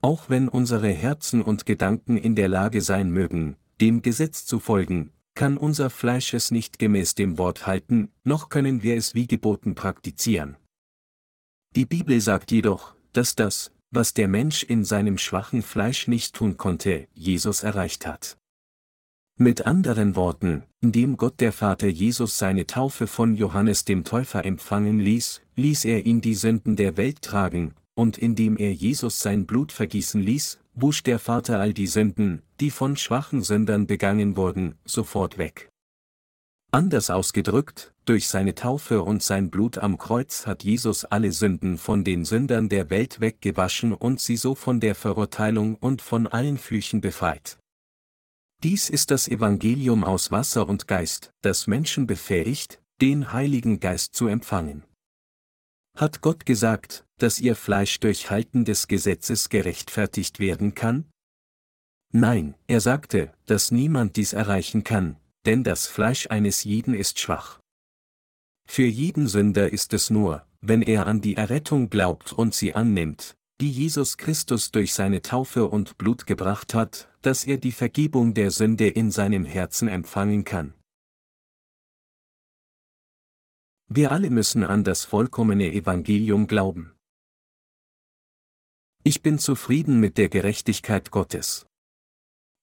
Auch wenn unsere Herzen und Gedanken in der Lage sein mögen, dem Gesetz zu folgen, kann unser Fleisch es nicht gemäß dem Wort halten, noch können wir es wie geboten praktizieren. Die Bibel sagt jedoch, dass das, was der Mensch in seinem schwachen Fleisch nicht tun konnte, Jesus erreicht hat. Mit anderen Worten, indem Gott der Vater Jesus seine Taufe von Johannes dem Täufer empfangen ließ, ließ er ihn die Sünden der Welt tragen, und indem er Jesus sein Blut vergießen ließ, wusch der Vater all die Sünden, die von schwachen Sündern begangen wurden, sofort weg. Anders ausgedrückt, durch seine Taufe und sein Blut am Kreuz hat Jesus alle Sünden von den Sündern der Welt weggewaschen und sie so von der Verurteilung und von allen Flüchen befreit. Dies ist das Evangelium aus Wasser und Geist, das Menschen befähigt, den Heiligen Geist zu empfangen. Hat Gott gesagt, dass ihr Fleisch durch Halten des Gesetzes gerechtfertigt werden kann? Nein, er sagte, dass niemand dies erreichen kann, denn das Fleisch eines jeden ist schwach. Für jeden Sünder ist es nur, wenn er an die Errettung glaubt und sie annimmt, die Jesus Christus durch seine Taufe und Blut gebracht hat, dass er die Vergebung der Sünde in seinem Herzen empfangen kann. Wir alle müssen an das vollkommene Evangelium glauben. Ich bin zufrieden mit der Gerechtigkeit Gottes.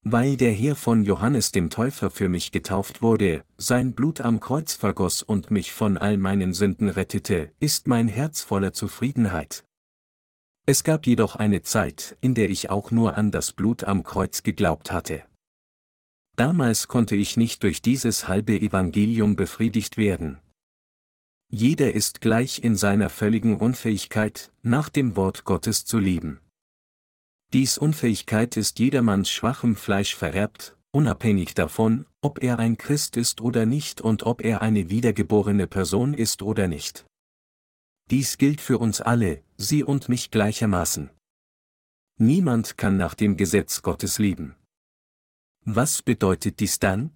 Weil der Herr von Johannes dem Täufer für mich getauft wurde, sein Blut am Kreuz vergoss und mich von all meinen Sünden rettete, ist mein Herz voller Zufriedenheit. Es gab jedoch eine Zeit, in der ich auch nur an das Blut am Kreuz geglaubt hatte. Damals konnte ich nicht durch dieses halbe Evangelium befriedigt werden. Jeder ist gleich in seiner völligen Unfähigkeit, nach dem Wort Gottes zu leben. Dies Unfähigkeit ist jedermanns schwachem Fleisch vererbt, unabhängig davon, ob er ein Christ ist oder nicht und ob er eine wiedergeborene Person ist oder nicht. Dies gilt für uns alle, Sie und mich gleichermaßen. Niemand kann nach dem Gesetz Gottes leben. Was bedeutet dies dann?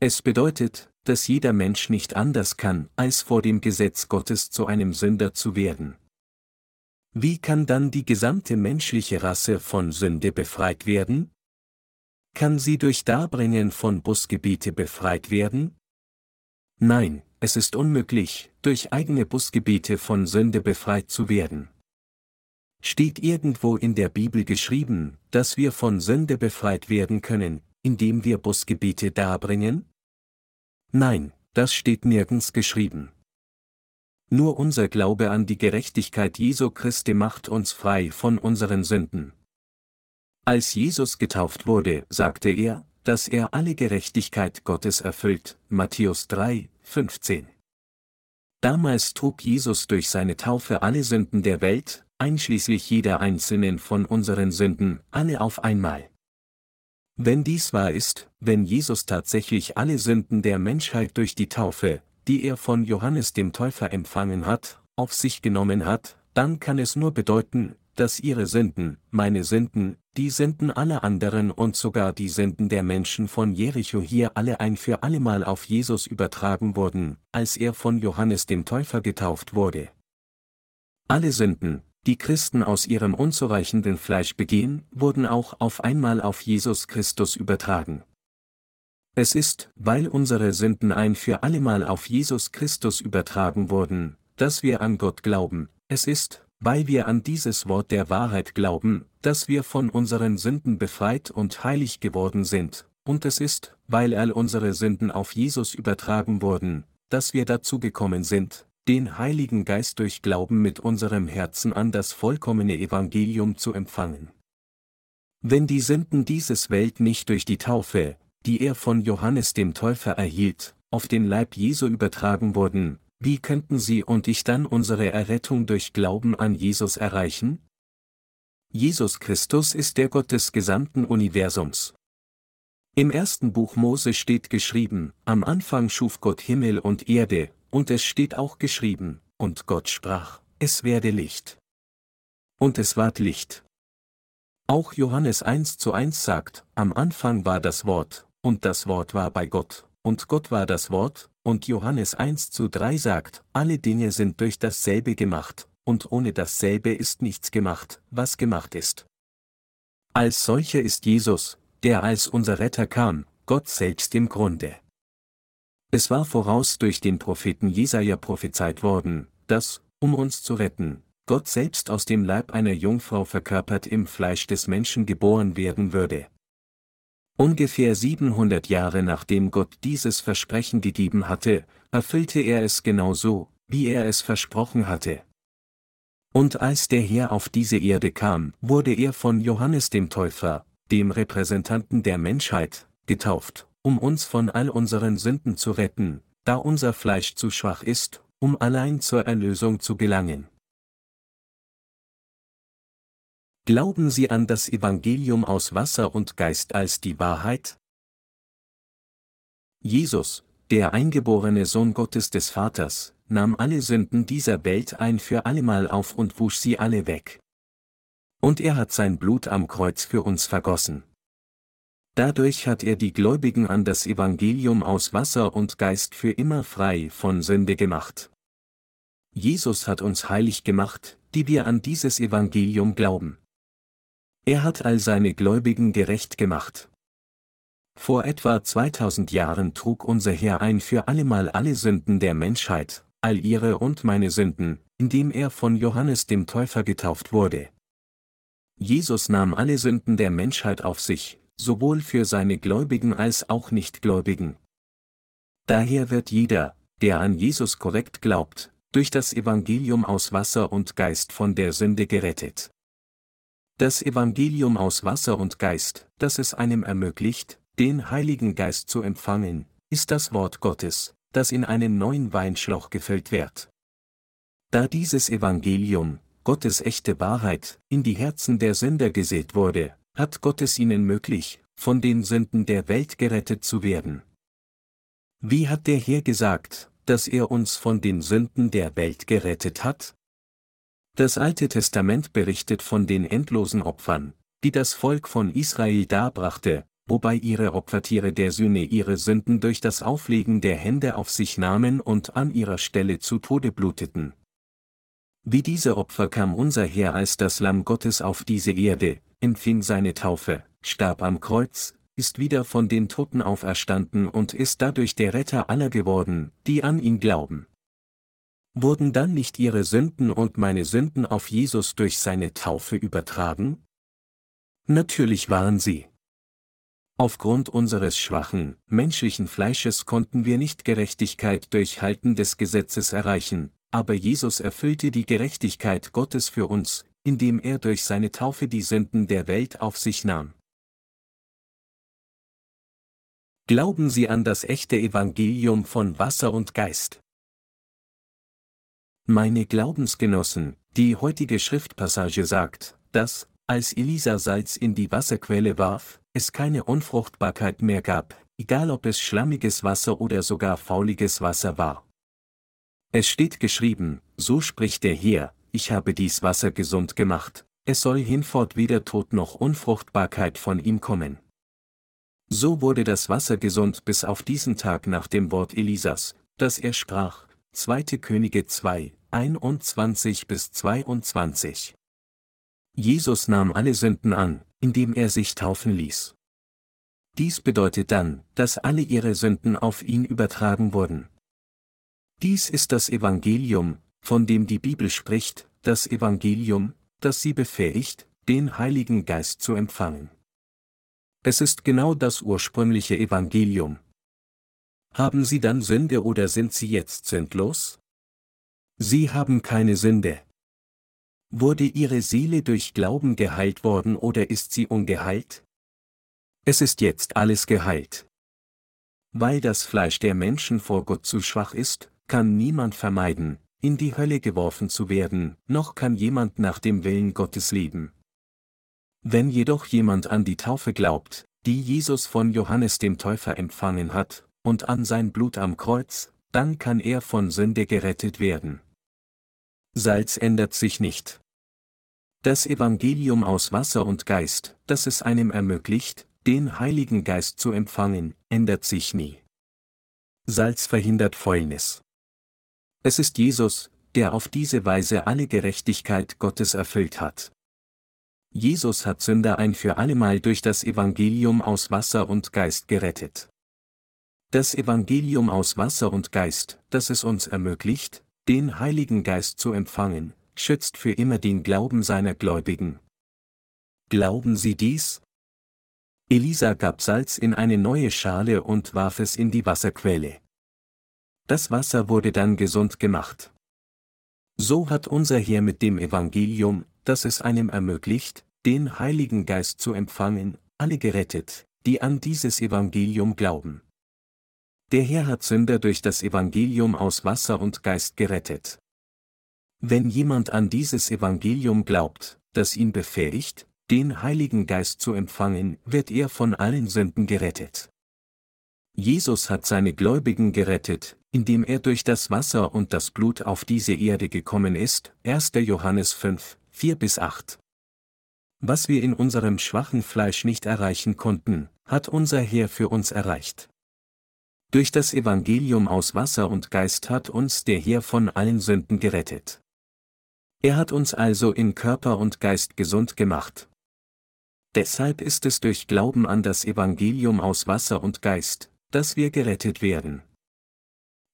Es bedeutet, dass jeder Mensch nicht anders kann, als vor dem Gesetz Gottes zu einem Sünder zu werden. Wie kann dann die gesamte menschliche Rasse von Sünde befreit werden? Kann sie durch Darbringen von Busgebiete befreit werden? Nein, es ist unmöglich, durch eigene Busgebiete von Sünde befreit zu werden. Steht irgendwo in der Bibel geschrieben, dass wir von Sünde befreit werden können, indem wir Busgebete darbringen? Nein, das steht nirgends geschrieben. Nur unser Glaube an die Gerechtigkeit Jesu Christi macht uns frei von unseren Sünden. Als Jesus getauft wurde, sagte er, dass er alle Gerechtigkeit Gottes erfüllt, Matthäus 3, 15. Damals trug Jesus durch seine Taufe alle Sünden der Welt, einschließlich jeder einzelnen von unseren Sünden, alle auf einmal. Wenn dies wahr ist, wenn Jesus tatsächlich alle Sünden der Menschheit durch die Taufe, die er von Johannes dem Täufer empfangen hat, auf sich genommen hat, dann kann es nur bedeuten, dass ihre Sünden, meine Sünden, die Sünden aller anderen und sogar die Sünden der Menschen von Jericho hier alle ein für allemal auf Jesus übertragen wurden, als er von Johannes dem Täufer getauft wurde. Alle Sünden, die Christen aus ihrem unzureichenden Fleisch begehen, wurden auch auf einmal auf Jesus Christus übertragen. Es ist, weil unsere Sünden ein für allemal auf Jesus Christus übertragen wurden, dass wir an Gott glauben, es ist, weil wir an dieses Wort der Wahrheit glauben, dass wir von unseren Sünden befreit und heilig geworden sind, und es ist, weil all unsere Sünden auf Jesus übertragen wurden, dass wir dazu gekommen sind, den Heiligen Geist durch Glauben mit unserem Herzen an das vollkommene Evangelium zu empfangen. Wenn die Sünden dieses Welt nicht durch die Taufe, die er von Johannes dem Täufer erhielt, auf den Leib Jesu übertragen wurden, wie könnten Sie und ich dann unsere Errettung durch Glauben an Jesus erreichen? Jesus Christus ist der Gott des gesamten Universums. Im ersten Buch Mose steht geschrieben, am Anfang schuf Gott Himmel und Erde, und es steht auch geschrieben, und Gott sprach, es werde Licht. Und es ward Licht. Auch Johannes 1 zu 1 sagt, am Anfang war das Wort, und das Wort war bei Gott, und Gott war das Wort, und Johannes 1 zu 3 sagt, alle Dinge sind durch dasselbe gemacht, und ohne dasselbe ist nichts gemacht, was gemacht ist. Als solcher ist Jesus, der als unser Retter kam, Gott selbst im Grunde. Es war voraus durch den Propheten Jesaja prophezeit worden, dass, um uns zu retten, Gott selbst aus dem Leib einer Jungfrau verkörpert im Fleisch des Menschen geboren werden würde. Ungefähr 700 Jahre nachdem Gott dieses Versprechen gegeben hatte, erfüllte er es genau so, wie er es versprochen hatte. Und als der Herr auf diese Erde kam, wurde er von Johannes dem Täufer, dem Repräsentanten der Menschheit, getauft, um uns von all unseren Sünden zu retten, da unser Fleisch zu schwach ist, um allein zur Erlösung zu gelangen. Glauben Sie an das Evangelium aus Wasser und Geist als die Wahrheit? Jesus, der eingeborene Sohn Gottes des Vaters, nahm alle Sünden dieser Welt ein für allemal auf und wusch sie alle weg. Und er hat sein Blut am Kreuz für uns vergossen. Dadurch hat er die Gläubigen an das Evangelium aus Wasser und Geist für immer frei von Sünde gemacht. Jesus hat uns heilig gemacht, die wir an dieses Evangelium glauben. Er hat all seine Gläubigen gerecht gemacht. Vor etwa 2000 Jahren trug unser Herr ein für allemal alle Sünden der Menschheit, all ihre und meine Sünden, indem er von Johannes dem Täufer getauft wurde. Jesus nahm alle Sünden der Menschheit auf sich, sowohl für seine Gläubigen als auch Nichtgläubigen. Daher wird jeder, der an Jesus korrekt glaubt, durch das Evangelium aus Wasser und Geist von der Sünde gerettet. Das Evangelium aus Wasser und Geist, das es einem ermöglicht, den Heiligen Geist zu empfangen, ist das Wort Gottes, das in einen neuen Weinschlauch gefüllt wird. Da dieses Evangelium, Gottes echte Wahrheit, in die Herzen der Sünder gesät wurde, hat Gott es ihnen möglich, von den Sünden der Welt gerettet zu werden. Wie hat der Herr gesagt, dass er uns von den Sünden der Welt gerettet hat? Das Alte Testament berichtet von den endlosen Opfern, die das Volk von Israel darbrachte, wobei ihre Opfertiere der Sühne ihre Sünden durch das Auflegen der Hände auf sich nahmen und an ihrer Stelle zu Tode bluteten. Wie diese Opfer kam unser Herr als das Lamm Gottes auf diese Erde, empfing seine Taufe, starb am Kreuz, ist wieder von den Toten auferstanden und ist dadurch der Retter aller geworden, die an ihn glauben. Wurden dann nicht ihre Sünden und meine Sünden auf Jesus durch seine Taufe übertragen? Natürlich waren sie. Aufgrund unseres schwachen, menschlichen Fleisches konnten wir nicht Gerechtigkeit durch Halten des Gesetzes erreichen, aber Jesus erfüllte die Gerechtigkeit Gottes für uns, indem er durch seine Taufe die Sünden der Welt auf sich nahm. Glauben Sie an das echte Evangelium von Wasser und Geist. Meine Glaubensgenossen, die heutige Schriftpassage sagt, dass, als Elisa Salz in die Wasserquelle warf, es keine Unfruchtbarkeit mehr gab, egal ob es schlammiges Wasser oder sogar fauliges Wasser war. Es steht geschrieben, so spricht der Herr, ich habe dies Wasser gesund gemacht, es soll hinfort weder Tod noch Unfruchtbarkeit von ihm kommen. So wurde das Wasser gesund bis auf diesen Tag nach dem Wort Elisas, das er sprach, 2. Könige 2, 21 bis 22. Jesus nahm alle Sünden an, indem er sich taufen ließ. Dies bedeutet dann, dass alle ihre Sünden auf ihn übertragen wurden. Dies ist das Evangelium, von dem die Bibel spricht, das Evangelium, das sie befähigt, den Heiligen Geist zu empfangen. Es ist genau das ursprüngliche Evangelium, haben Sie dann Sünde oder sind Sie jetzt sündlos? Sie haben keine Sünde. Wurde Ihre Seele durch Glauben geheilt worden oder ist sie ungeheilt? Es ist jetzt alles geheilt. Weil das Fleisch der Menschen vor Gott zu schwach ist, kann niemand vermeiden, in die Hölle geworfen zu werden, noch kann jemand nach dem Willen Gottes leben. Wenn jedoch jemand an die Taufe glaubt, die Jesus von Johannes dem Täufer empfangen hat, und an sein Blut am Kreuz, dann kann er von Sünde gerettet werden. Salz ändert sich nicht. Das Evangelium aus Wasser und Geist, das es einem ermöglicht, den Heiligen Geist zu empfangen, ändert sich nie. Salz verhindert Fäulnis. Es ist Jesus, der auf diese Weise alle Gerechtigkeit Gottes erfüllt hat. Jesus hat Sünder ein für allemal durch das Evangelium aus Wasser und Geist gerettet. Das Evangelium aus Wasser und Geist, das es uns ermöglicht, den Heiligen Geist zu empfangen, schützt für immer den Glauben seiner Gläubigen. Glauben Sie dies? Elisa gab Salz in eine neue Schale und warf es in die Wasserquelle. Das Wasser wurde dann gesund gemacht. So hat unser Herr mit dem Evangelium, das es einem ermöglicht, den Heiligen Geist zu empfangen, alle gerettet, die an dieses Evangelium glauben. Der Herr hat Sünder durch das Evangelium aus Wasser und Geist gerettet. Wenn jemand an dieses Evangelium glaubt, das ihn befähigt, den Heiligen Geist zu empfangen, wird er von allen Sünden gerettet. Jesus hat seine Gläubigen gerettet, indem er durch das Wasser und das Blut auf diese Erde gekommen ist, 1. Johannes 5, 4 bis 8. Was wir in unserem schwachen Fleisch nicht erreichen konnten, hat unser Herr für uns erreicht. Durch das Evangelium aus Wasser und Geist hat uns der Herr von allen Sünden gerettet. Er hat uns also in Körper und Geist gesund gemacht. Deshalb ist es durch Glauben an das Evangelium aus Wasser und Geist, dass wir gerettet werden.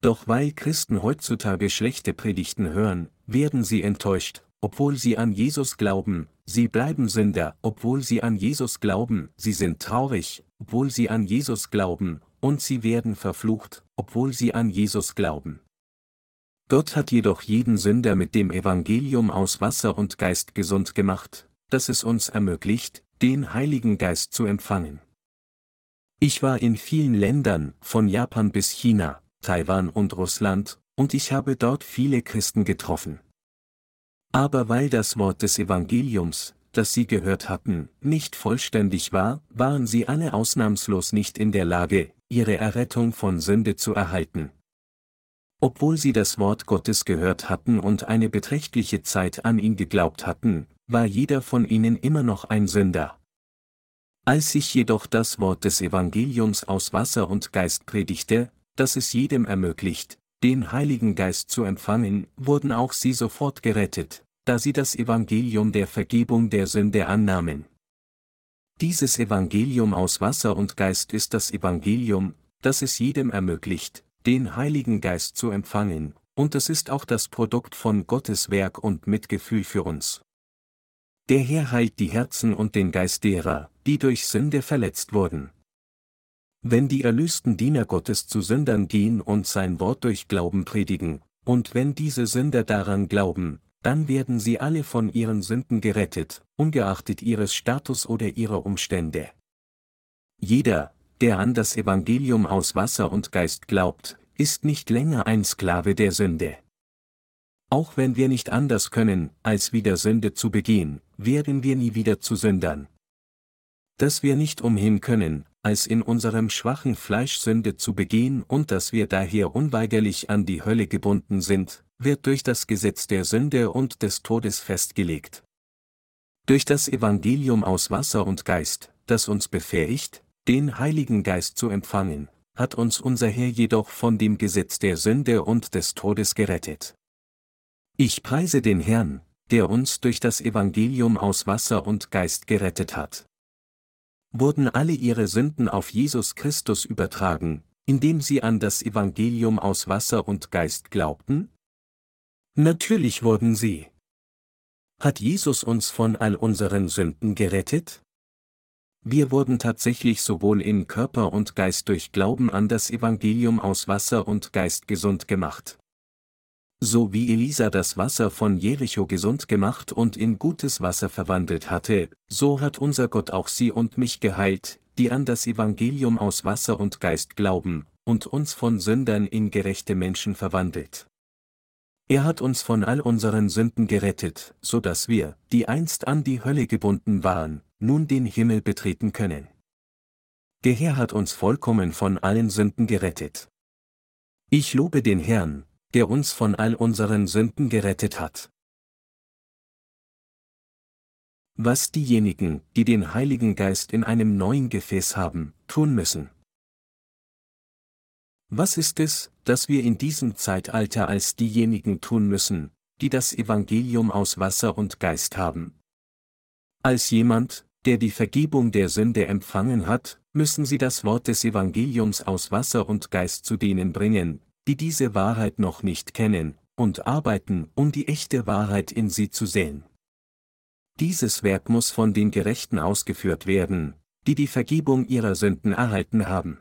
Doch weil Christen heutzutage schlechte Predigten hören, werden sie enttäuscht, obwohl sie an Jesus glauben, sie bleiben Sünder, obwohl sie an Jesus glauben, sie sind traurig, obwohl sie an Jesus glauben, und sie werden verflucht, obwohl sie an Jesus glauben. Gott hat jedoch jeden Sünder mit dem Evangelium aus Wasser und Geist gesund gemacht, das es uns ermöglicht, den Heiligen Geist zu empfangen. Ich war in vielen Ländern, von Japan bis China, Taiwan und Russland, und ich habe dort viele Christen getroffen. Aber weil das Wort des Evangeliums, das sie gehört hatten, nicht vollständig war, waren sie alle ausnahmslos nicht in der Lage, ihre Errettung von Sünde zu erhalten. Obwohl sie das Wort Gottes gehört hatten und eine beträchtliche Zeit an ihn geglaubt hatten, war jeder von ihnen immer noch ein Sünder. Als sich jedoch das Wort des Evangeliums aus Wasser und Geist predigte, das es jedem ermöglicht, den Heiligen Geist zu empfangen, wurden auch sie sofort gerettet, da sie das Evangelium der Vergebung der Sünde annahmen. Dieses Evangelium aus Wasser und Geist ist das Evangelium, das es jedem ermöglicht, den Heiligen Geist zu empfangen, und es ist auch das Produkt von Gottes Werk und Mitgefühl für uns. Der Herr heilt die Herzen und den Geist derer, die durch Sünde verletzt wurden. Wenn die erlösten Diener Gottes zu Sündern gehen und sein Wort durch Glauben predigen, und wenn diese Sünder daran glauben, dann werden sie alle von ihren Sünden gerettet, ungeachtet ihres Status oder ihrer Umstände. Jeder, der an das Evangelium aus Wasser und Geist glaubt, ist nicht länger ein Sklave der Sünde. Auch wenn wir nicht anders können, als wieder Sünde zu begehen, werden wir nie wieder zu Sündern. Dass wir nicht umhin können, als in unserem schwachen Fleisch Sünde zu begehen und dass wir daher unweigerlich an die Hölle gebunden sind, wird durch das Gesetz der Sünde und des Todes festgelegt. Durch das Evangelium aus Wasser und Geist, das uns befähigt, den Heiligen Geist zu empfangen, hat uns unser Herr jedoch von dem Gesetz der Sünde und des Todes gerettet. Ich preise den Herrn, der uns durch das Evangelium aus Wasser und Geist gerettet hat wurden alle ihre Sünden auf Jesus Christus übertragen, indem sie an das Evangelium aus Wasser und Geist glaubten? Natürlich wurden sie. Hat Jesus uns von all unseren Sünden gerettet? Wir wurden tatsächlich sowohl in Körper und Geist durch Glauben an das Evangelium aus Wasser und Geist gesund gemacht. So wie Elisa das Wasser von Jericho gesund gemacht und in gutes Wasser verwandelt hatte, so hat unser Gott auch sie und mich geheilt, die an das Evangelium aus Wasser und Geist glauben, und uns von Sündern in gerechte Menschen verwandelt. Er hat uns von all unseren Sünden gerettet, so dass wir, die einst an die Hölle gebunden waren, nun den Himmel betreten können. Der Herr hat uns vollkommen von allen Sünden gerettet. Ich lobe den Herrn, der uns von all unseren Sünden gerettet hat. Was diejenigen, die den Heiligen Geist in einem neuen Gefäß haben, tun müssen. Was ist es, das wir in diesem Zeitalter als diejenigen tun müssen, die das Evangelium aus Wasser und Geist haben? Als jemand, der die Vergebung der Sünde empfangen hat, müssen sie das Wort des Evangeliums aus Wasser und Geist zu denen bringen, die diese Wahrheit noch nicht kennen, und arbeiten, um die echte Wahrheit in sie zu sehen. Dieses Werk muss von den Gerechten ausgeführt werden, die die Vergebung ihrer Sünden erhalten haben.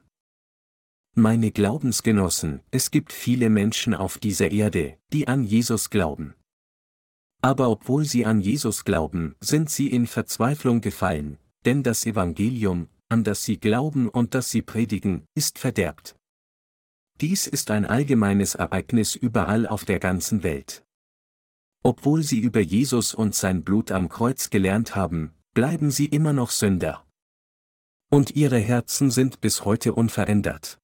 Meine Glaubensgenossen, es gibt viele Menschen auf dieser Erde, die an Jesus glauben. Aber obwohl sie an Jesus glauben, sind sie in Verzweiflung gefallen, denn das Evangelium, an das sie glauben und das sie predigen, ist verderbt. Dies ist ein allgemeines Ereignis überall auf der ganzen Welt. Obwohl sie über Jesus und sein Blut am Kreuz gelernt haben, bleiben sie immer noch Sünder. Und ihre Herzen sind bis heute unverändert.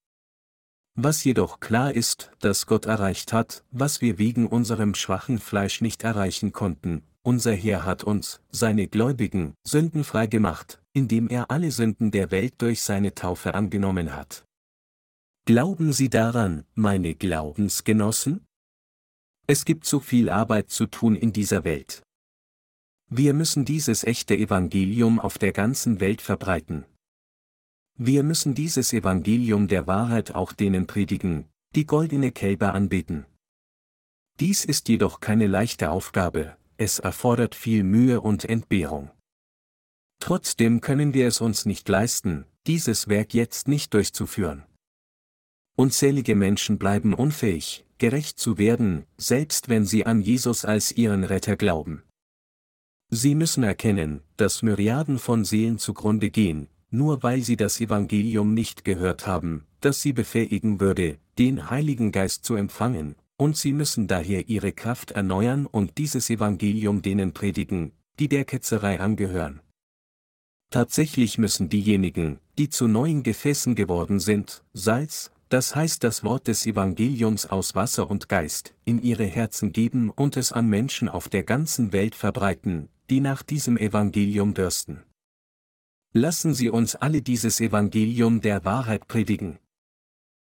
Was jedoch klar ist, dass Gott erreicht hat, was wir wegen unserem schwachen Fleisch nicht erreichen konnten, unser Herr hat uns, seine Gläubigen, sündenfrei gemacht, indem er alle Sünden der Welt durch seine Taufe angenommen hat. Glauben Sie daran, meine Glaubensgenossen? Es gibt so viel Arbeit zu tun in dieser Welt. Wir müssen dieses echte Evangelium auf der ganzen Welt verbreiten. Wir müssen dieses Evangelium der Wahrheit auch denen predigen, die goldene Kälber anbeten. Dies ist jedoch keine leichte Aufgabe, es erfordert viel Mühe und Entbehrung. Trotzdem können wir es uns nicht leisten, dieses Werk jetzt nicht durchzuführen. Unzählige Menschen bleiben unfähig, gerecht zu werden, selbst wenn sie an Jesus als ihren Retter glauben. Sie müssen erkennen, dass Myriaden von Seelen zugrunde gehen, nur weil sie das Evangelium nicht gehört haben, das sie befähigen würde, den Heiligen Geist zu empfangen, und sie müssen daher ihre Kraft erneuern und dieses Evangelium denen predigen, die der Ketzerei angehören. Tatsächlich müssen diejenigen, die zu neuen Gefäßen geworden sind, Salz, das heißt das Wort des Evangeliums aus Wasser und Geist, in ihre Herzen geben und es an Menschen auf der ganzen Welt verbreiten, die nach diesem Evangelium dürsten. Lassen Sie uns alle dieses Evangelium der Wahrheit predigen.